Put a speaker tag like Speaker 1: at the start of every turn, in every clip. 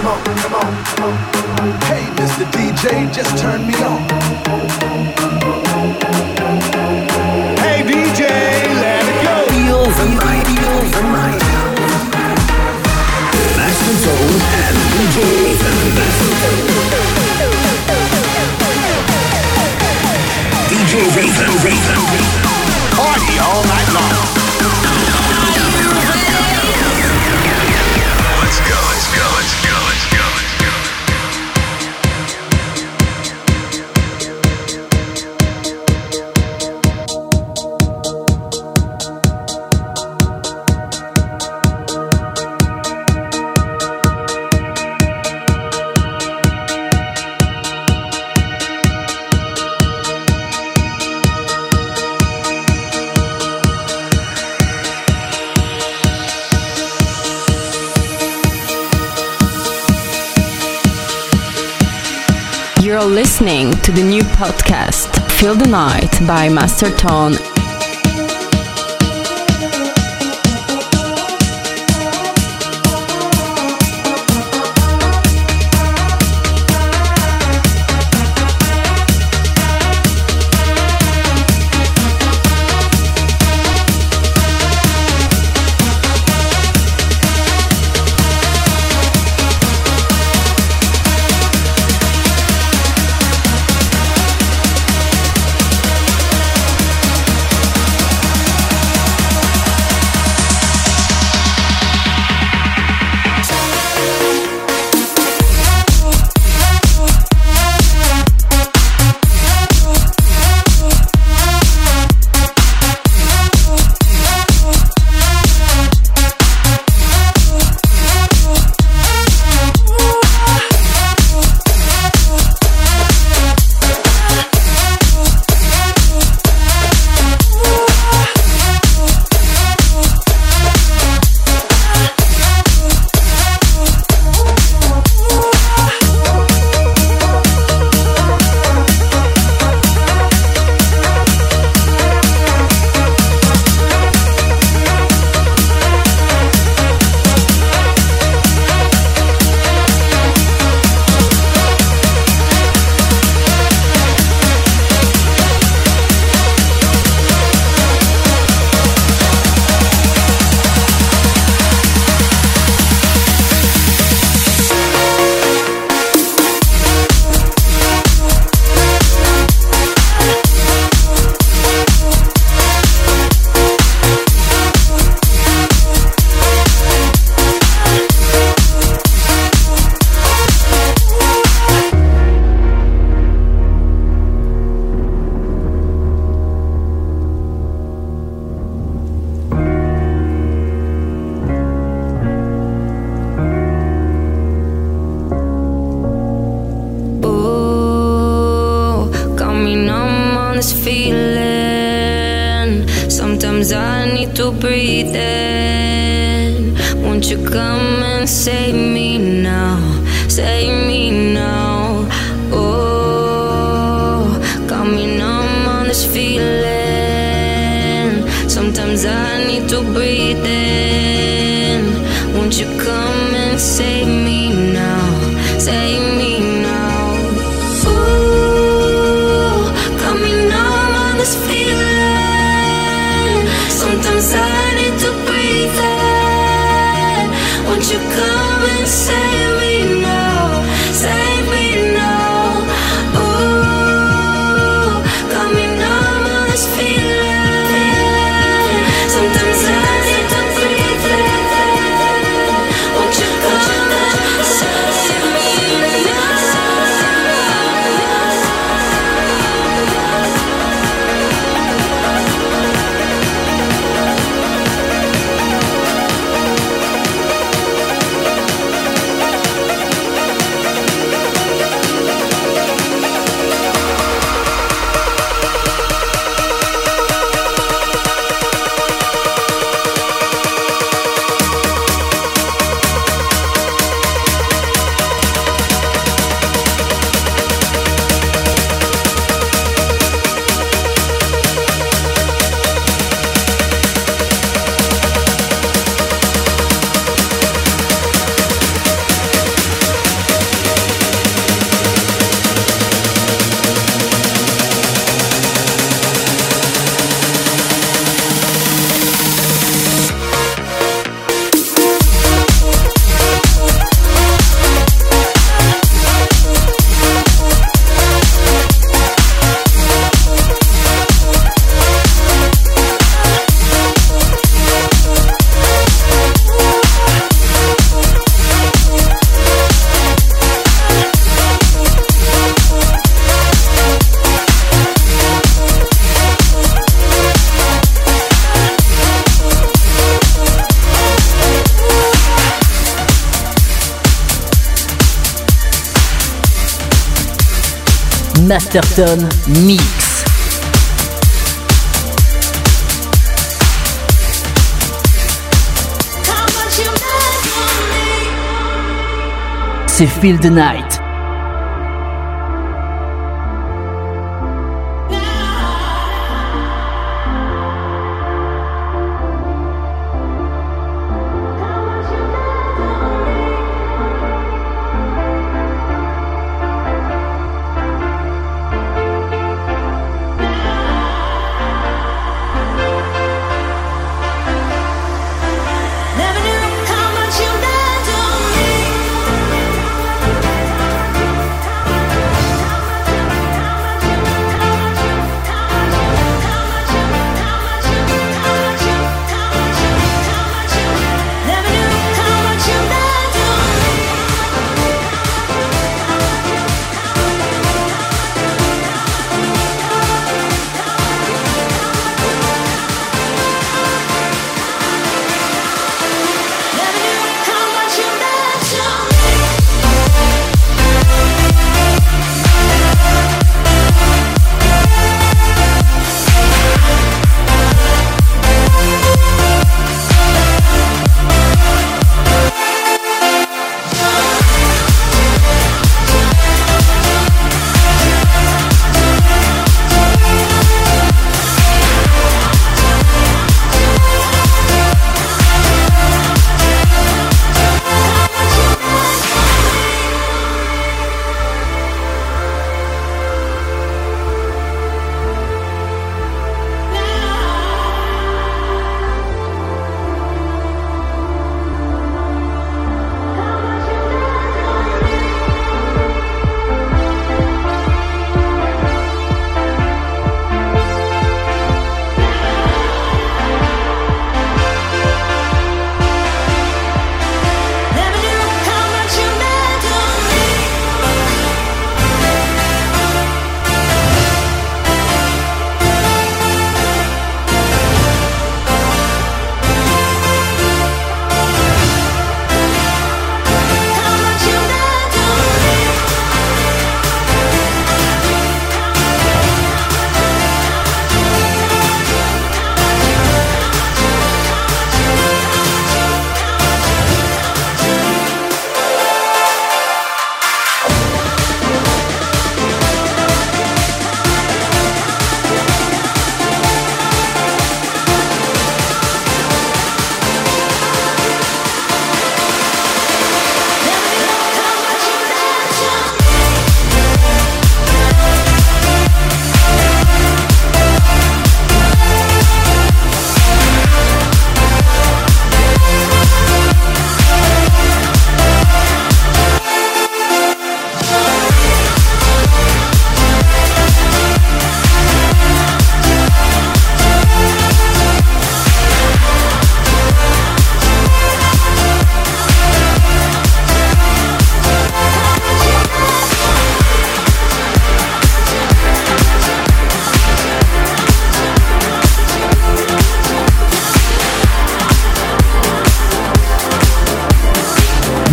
Speaker 1: come on, come on, come on. Hey, Mr. DJ, just turn me on.
Speaker 2: Hey, DJ, let it go.
Speaker 3: Feel the night, feel the night. Max Control and DJ Raven. DJ Raven, Raven.
Speaker 2: Party all night long.
Speaker 4: Feel the Night by Master Tone
Speaker 5: Masterton Mix. C'est Feel the Night.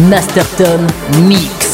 Speaker 5: Masterton Mix.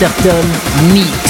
Speaker 6: Masterton Mix.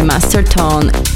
Speaker 6: By Master Tone.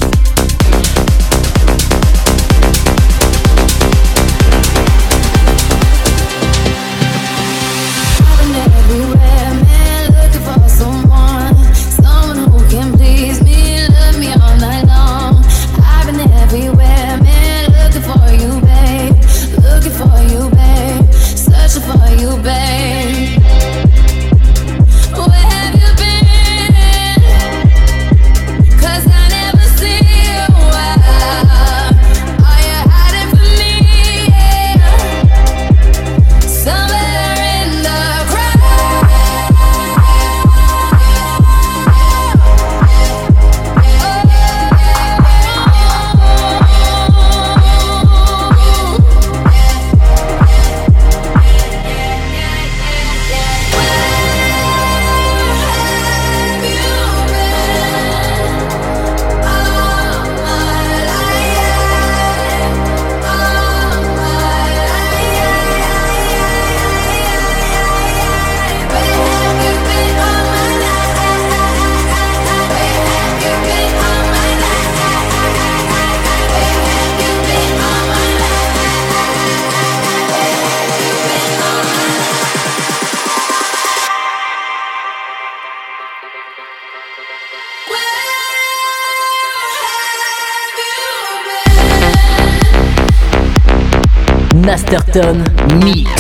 Speaker 7: Masterton Mix.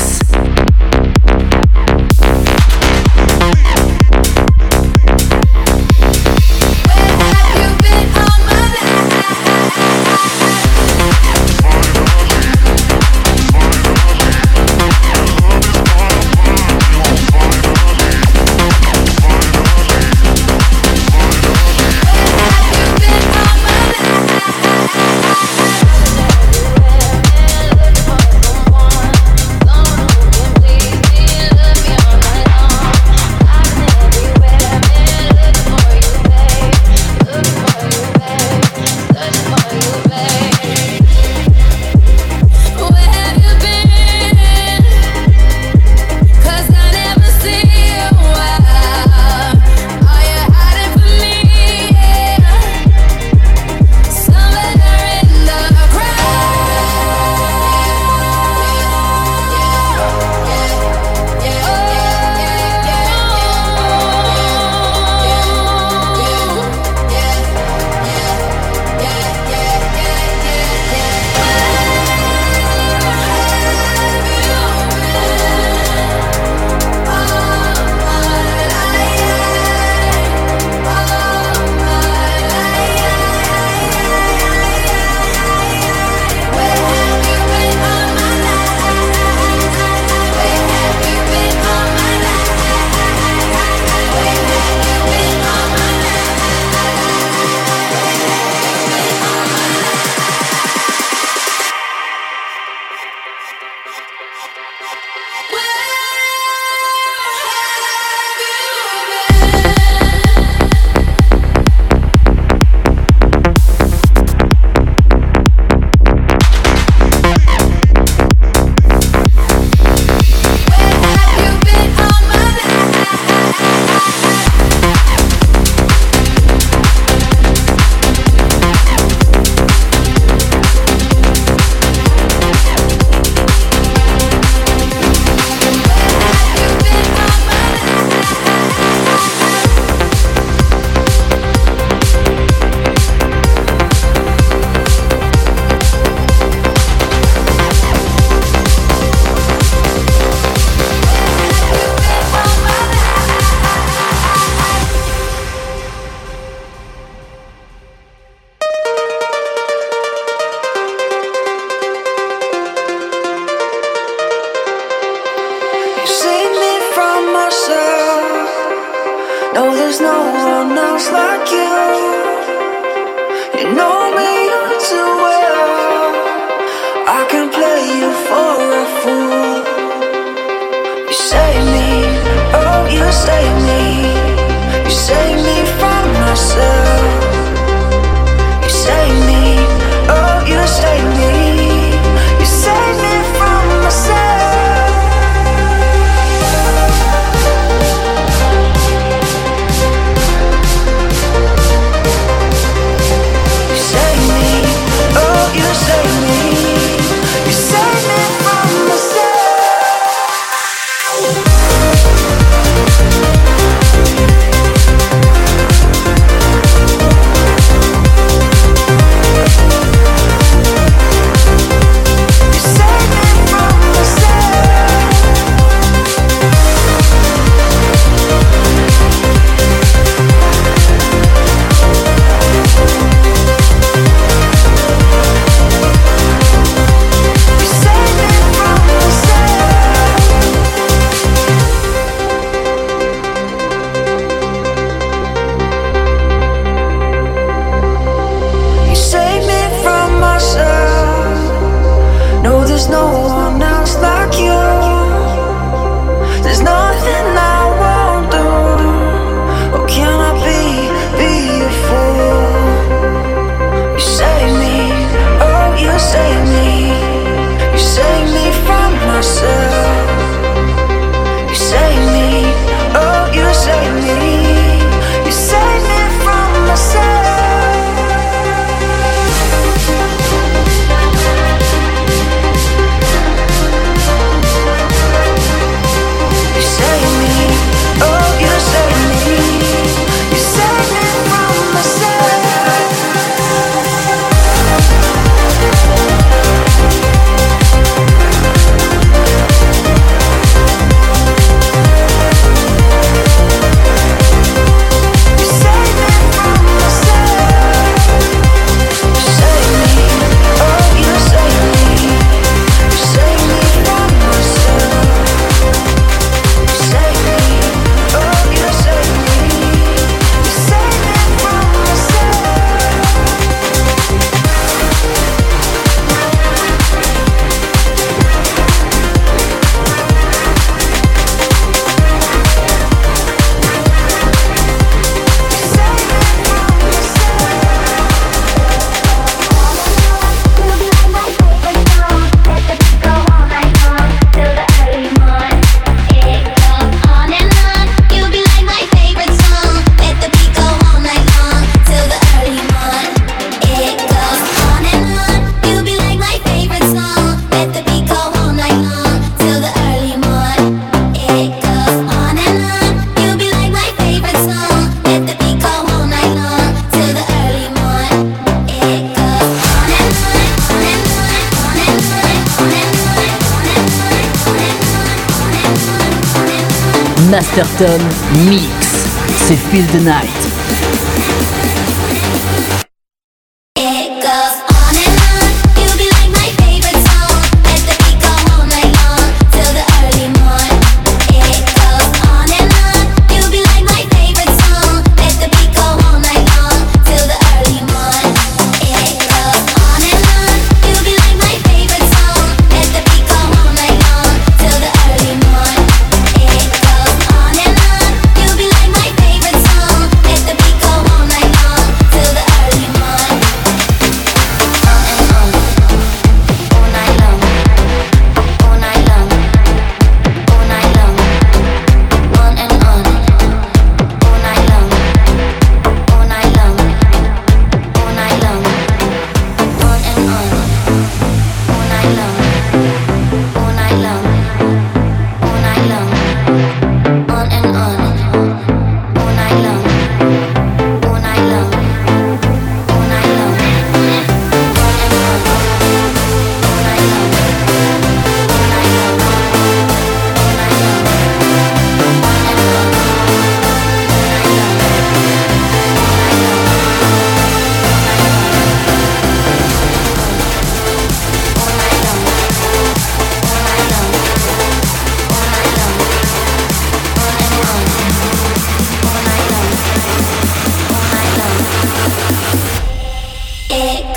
Speaker 8: Mix. C'est Feel the Night.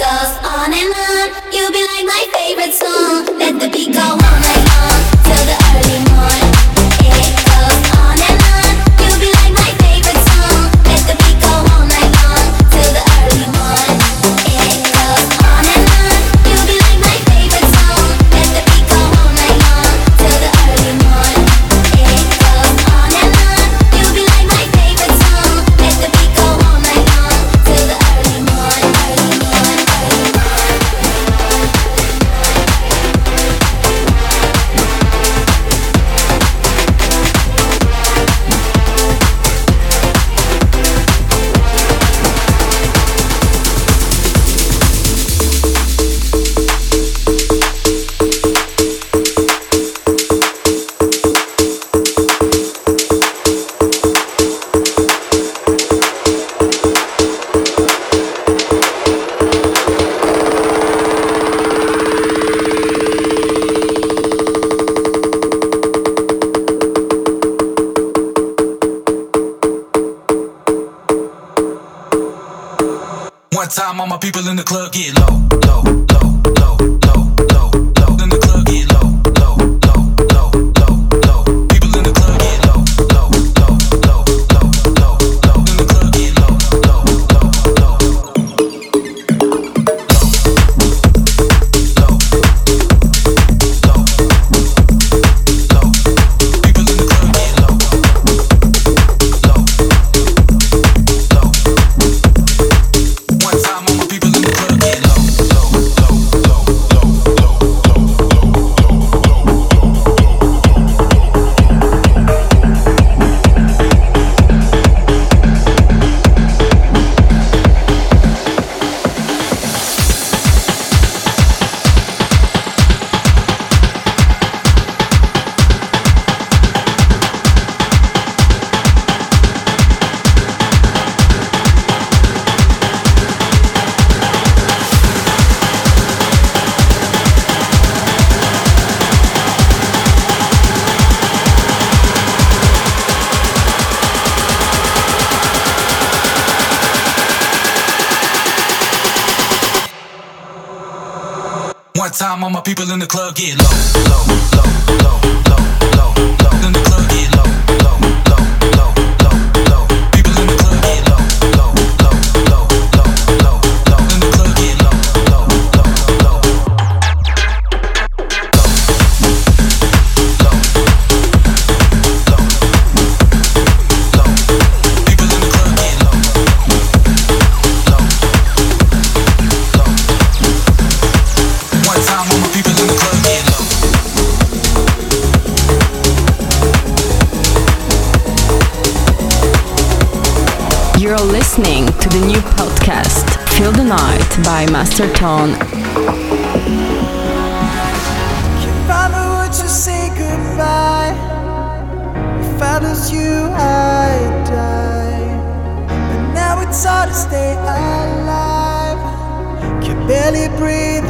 Speaker 9: goes on and on. You'll be like my favorite song. Let the beat go on and on. people in the club. One time, all my people in the club get low, low, low, low, low, low, low.
Speaker 2: Master Tone.
Speaker 10: To say goodbye, if I lose you, I die. But now it's hard to stay alive. Can barely breathe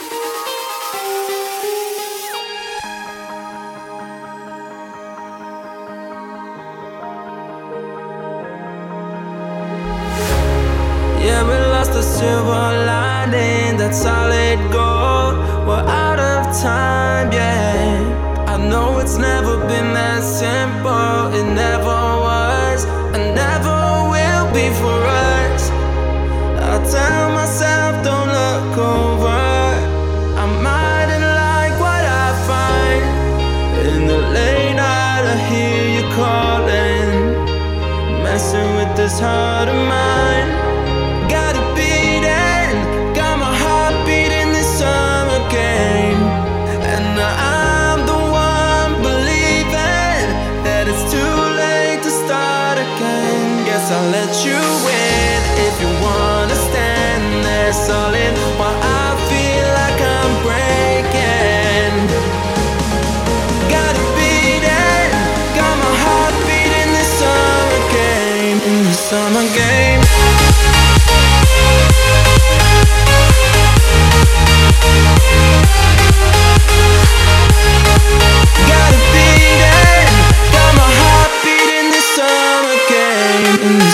Speaker 11: let you in if you wanna stand there. So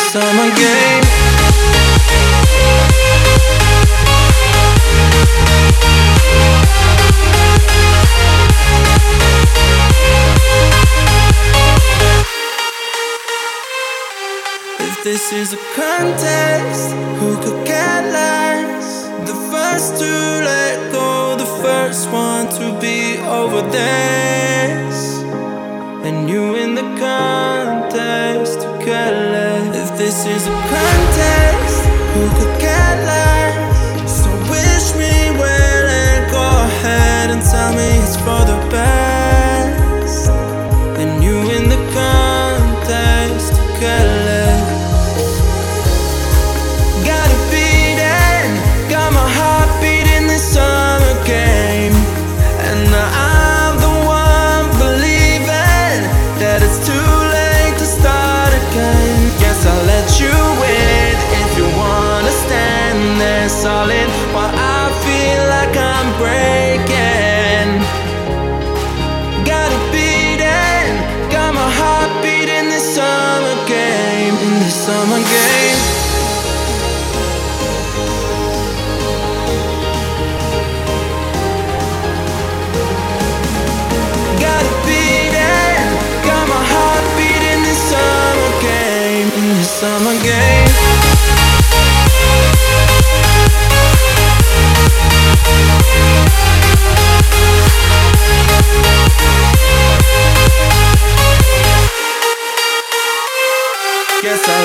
Speaker 11: summer game. If this is a contest, who could get last? The first to let go, the first one to be over this, and you. this is a contest.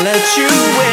Speaker 11: let you
Speaker 12: win.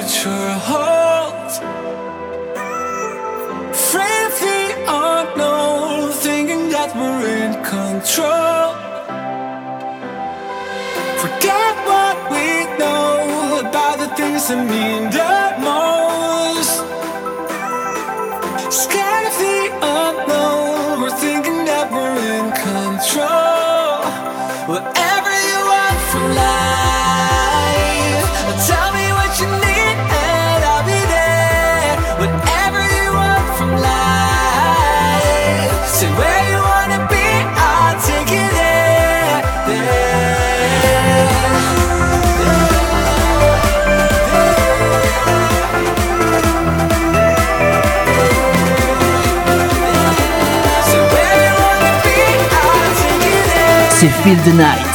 Speaker 12: future holds. Free the unknown, thinking that we're in control. Forget what we know about the things that mean. feel the night.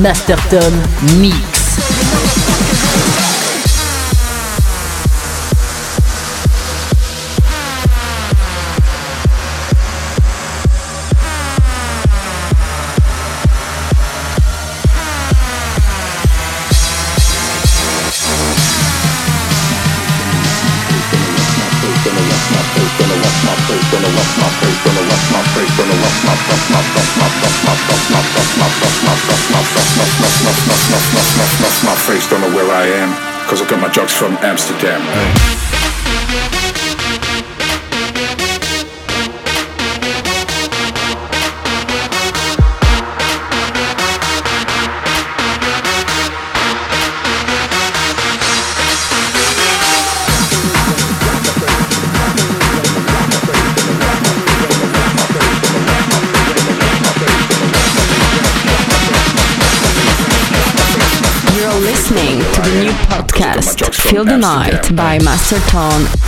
Speaker 11: Masterton Mix.
Speaker 13: Alex from Amsterdam.
Speaker 4: Feel the Night by Master Tone.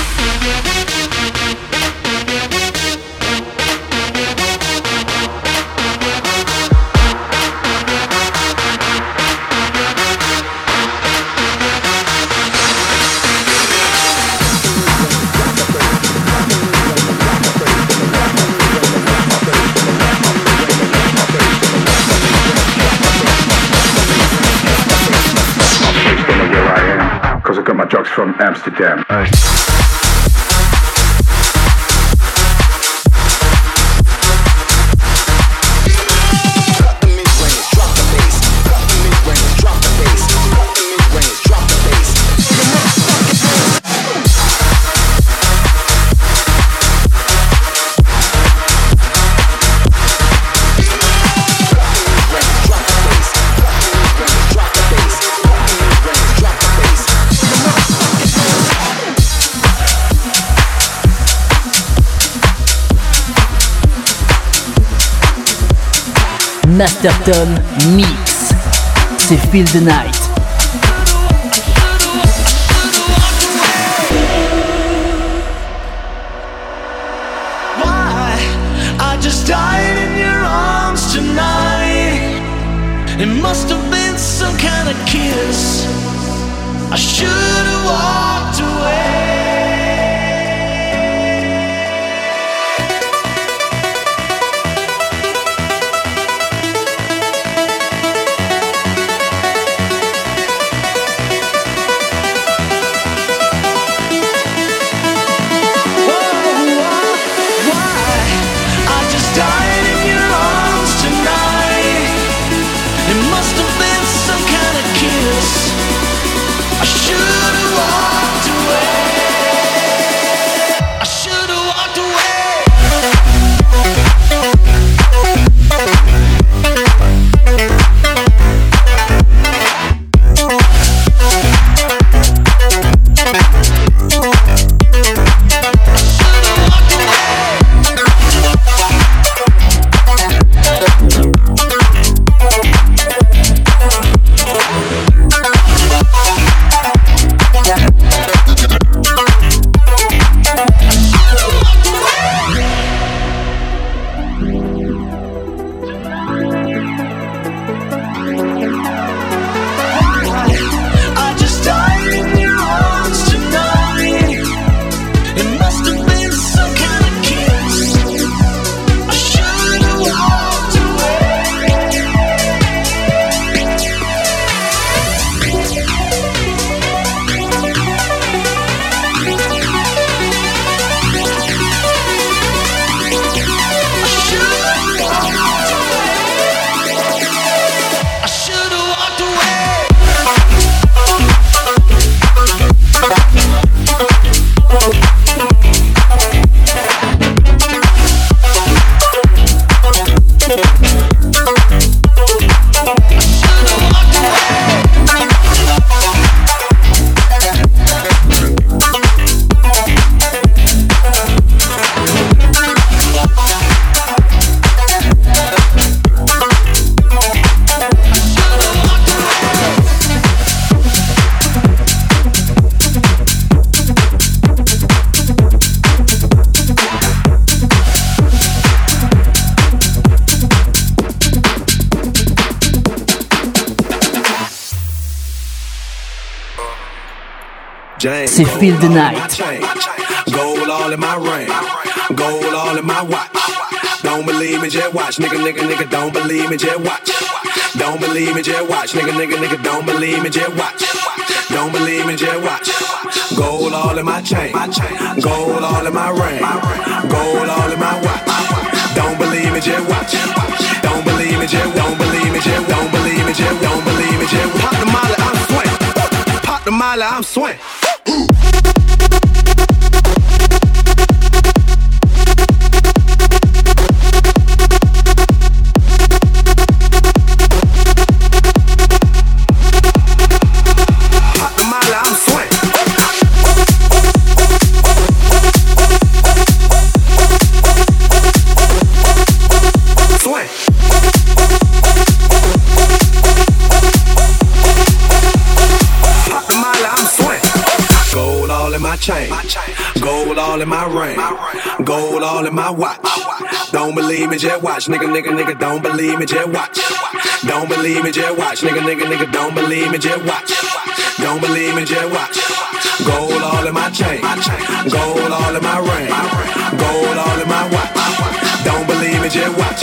Speaker 13: From Amsterdam.
Speaker 11: Masterton Mix. C'est Feel the Night. Feel the Night.
Speaker 1: Gold all in my ring, gold all in my watch. Don't believe me, just watch, nigga, nigga, nigga. Don't believe me, just watch. Don't believe me, just watch, nigga, nigga, nigga. Don't believe me, just watch. Don't believe me, just watch. Gold all in my chain, gold all in my ring, gold all in my watch. Don't believe me, just watch. Don't believe me, just don't believe me, just don't believe me, just don't believe me, just pop the molly, I'm swing. Pop the molly, I'm swing. Gold all in my ring. Gold all in my watch. Don't believe me, just watch. Nigga, nigga, nigga, don't believe me, just watch. Don't believe me, just watch. Nigga, nigga, nigga, don't believe me, just watch. Don't believe me, just watch. Gold all in my chain. Gold all in my ring. Gold all in my watch. Don't believe me, just watch.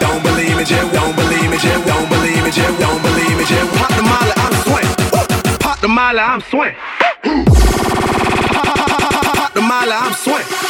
Speaker 1: Don't believe me, just don't believe me, just don't believe me, just don't believe me, just pop the molly, I'm swing. Pop the molly, I'm swing. the mile I'm sweating.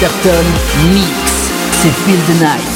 Speaker 11: Masterton Mix. C'est Feel the Night.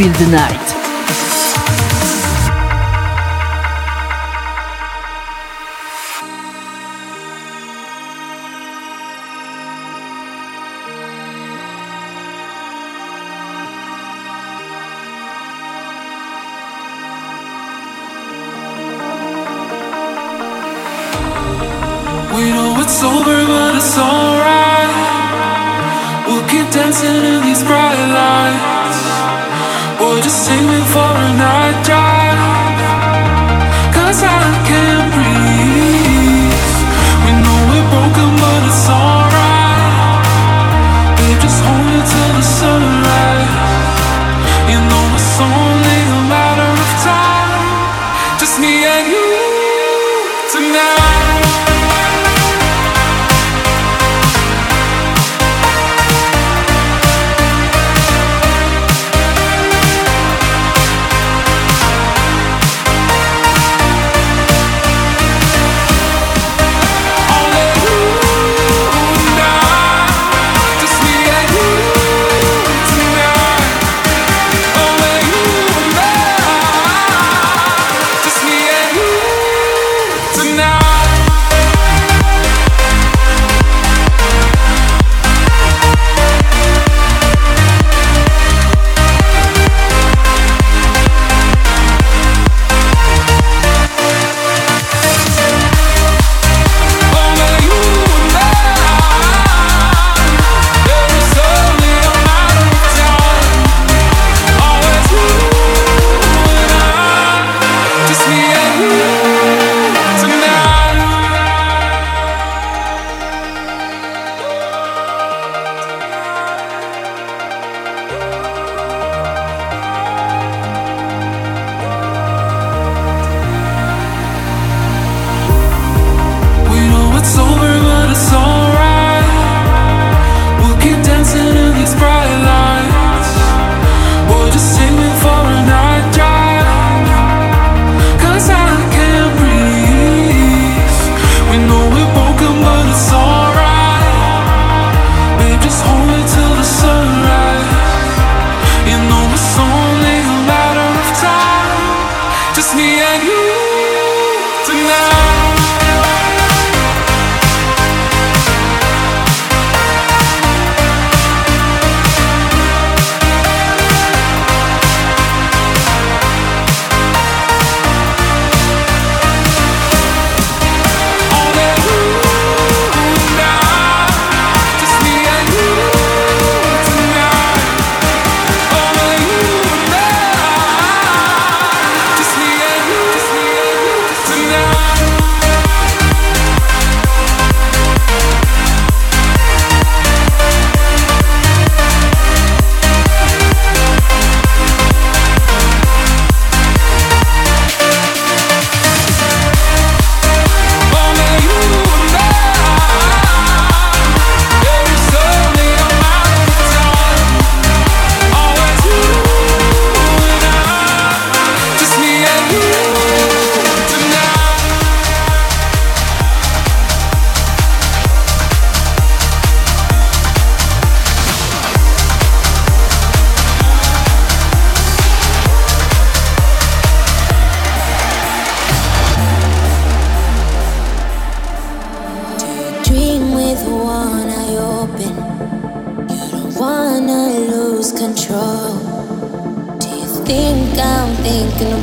Speaker 14: feel the night.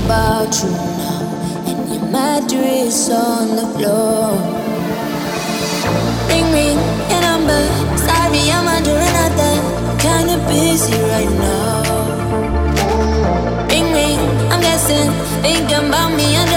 Speaker 6: about you now, and your mattress on the floor. Ring ring your number. Sorry, I'm under another. Kinda busy right now. Ring ring, I'm guessing, Think about me. Under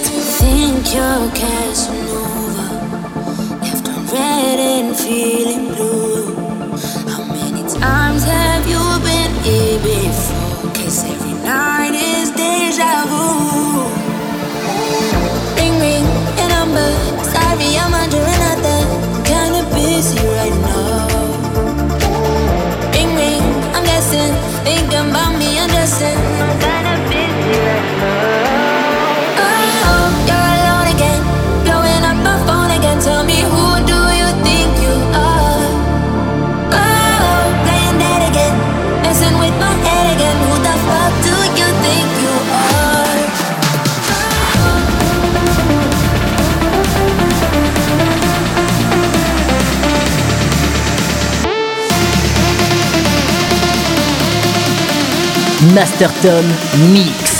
Speaker 7: Master
Speaker 6: Tom Mix.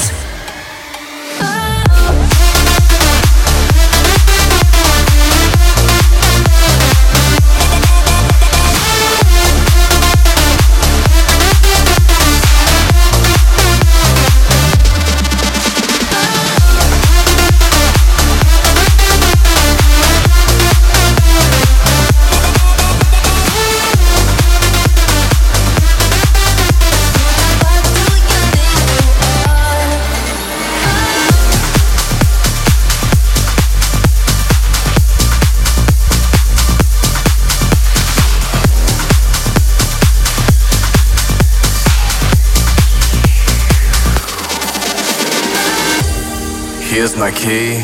Speaker 15: key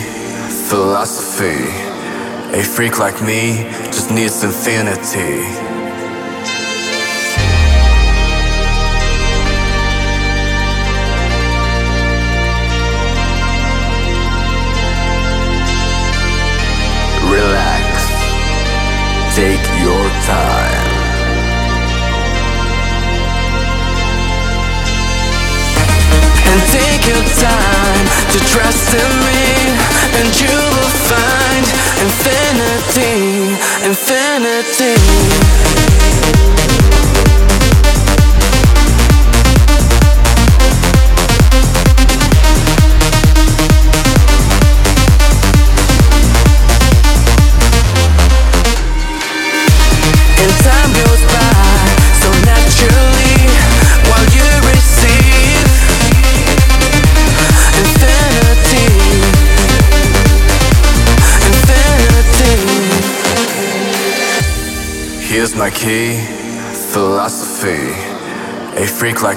Speaker 15: philosophy. A freak like me just needs infinity.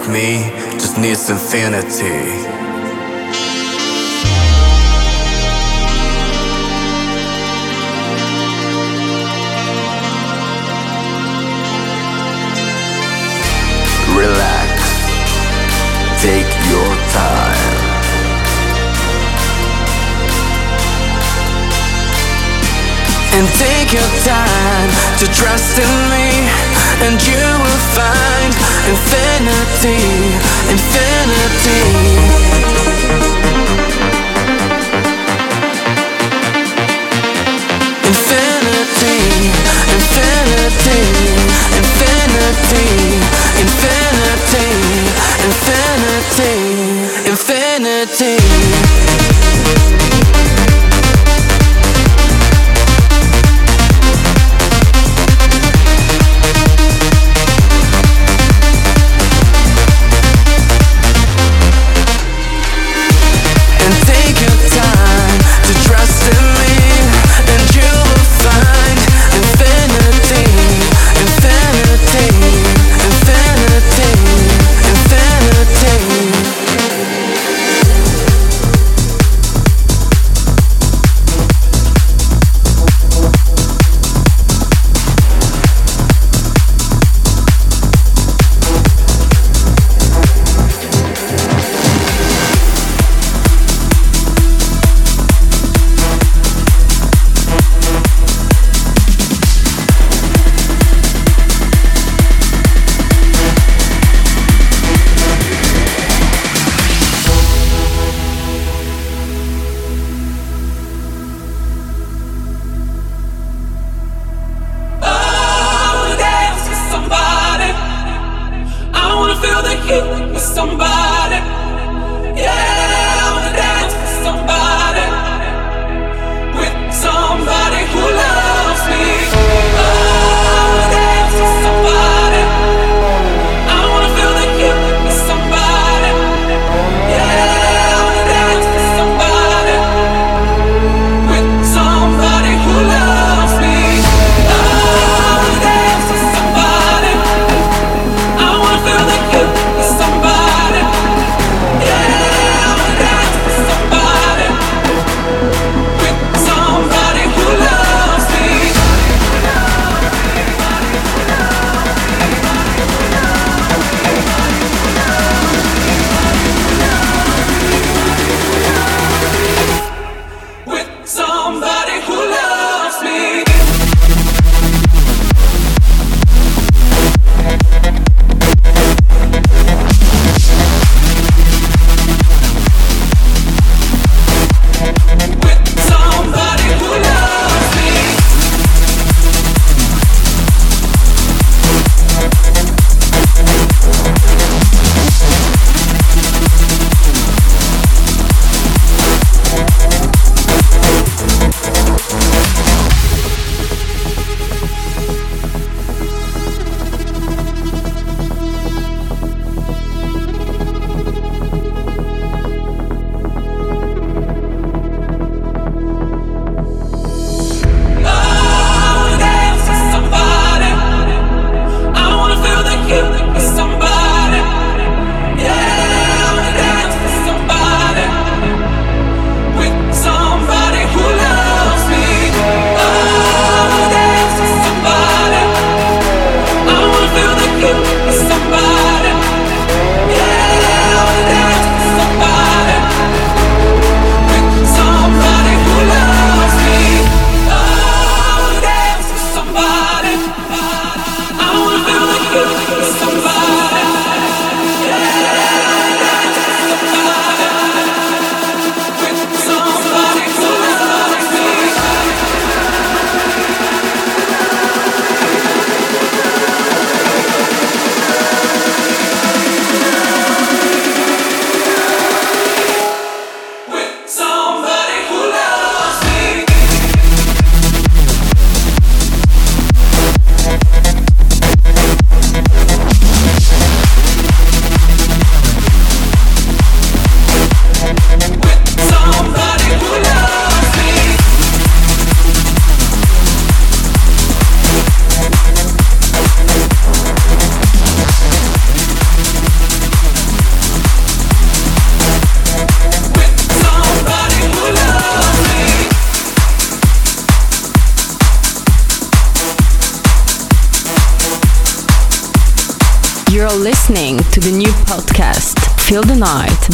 Speaker 15: like me just needs infinity. Relax, take your time. And take your time to trust in me and you will find infinity, infinity. Infinity, infinity, infinity, infinity, infinity, infinity. infinity.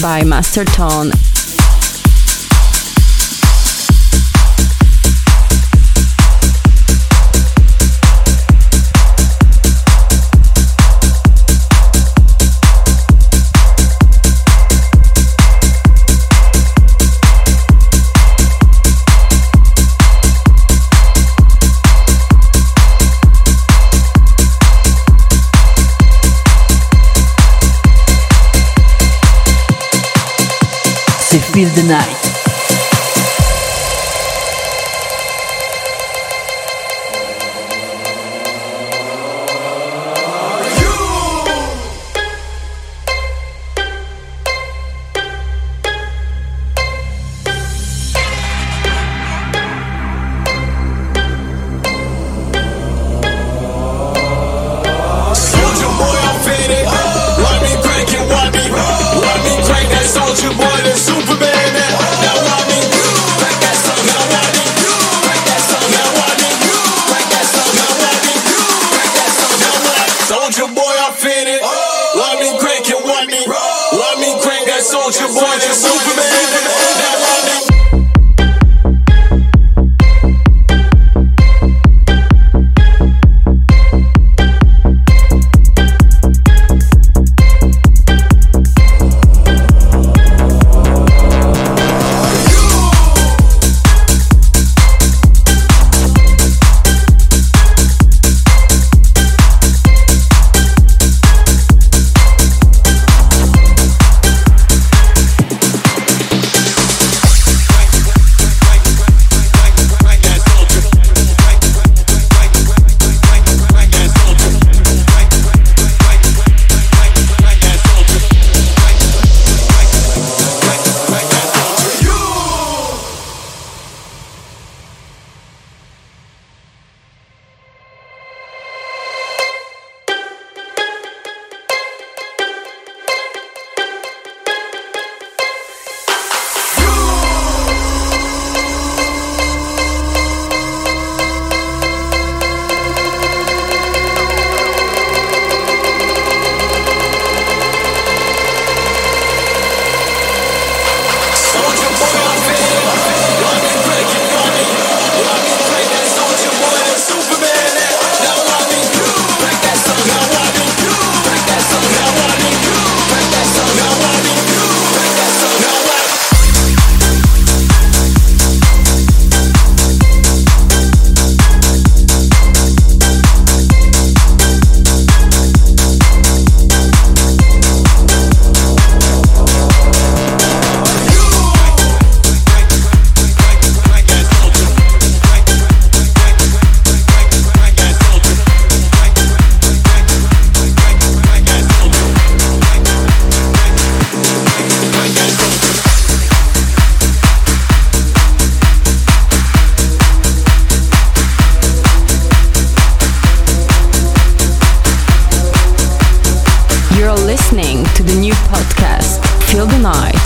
Speaker 15: by
Speaker 16: Master Tone. The Night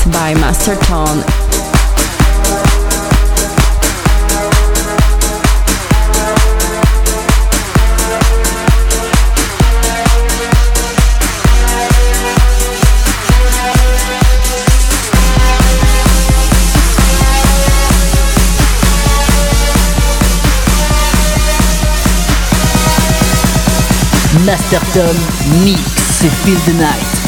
Speaker 16: by Master Tone
Speaker 12: Night. Master Tone Mix, Feel the Night.